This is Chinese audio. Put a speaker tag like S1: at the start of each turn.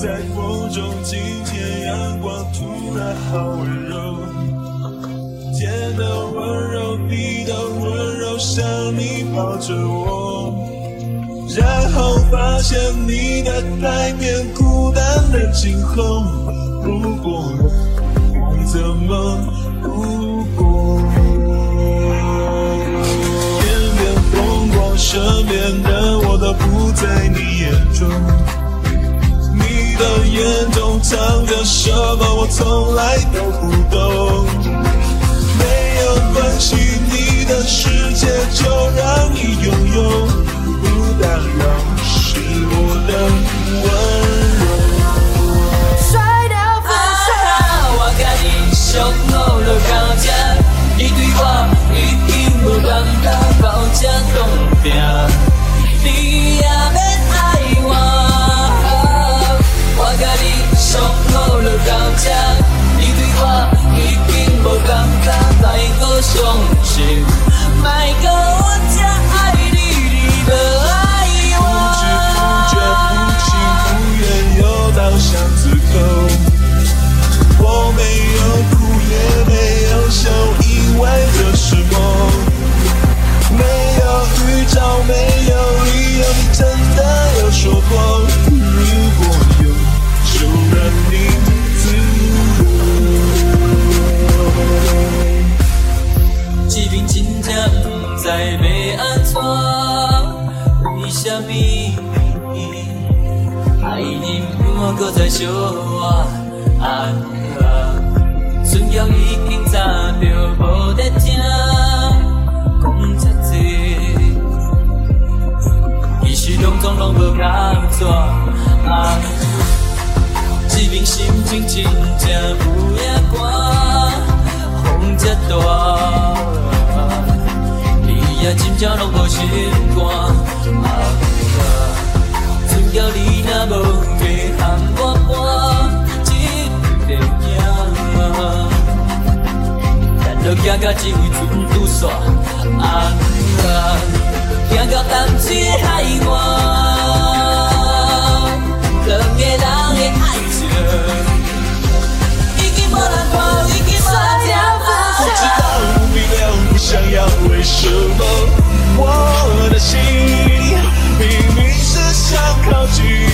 S1: 在风中今天阳光突然好温柔，天的温柔，地的温柔，像你抱着我，然后发现你的台面孤单的惊鸿，如果怎么度过？片片风光，身边的我都不在你眼中。你的眼中藏着什么？我从来都不懂。
S2: 什么爱人我搁在相我安乐？船桥已经早就无在听，讲遮多，其实拢总拢无共怎啊？这边心情真正有影寒，风遮大，你也真正拢无心肝。啊，船桥你若无要含我搬这电影，咱就行到这位船拄煞，啊，行到淡水海岸。te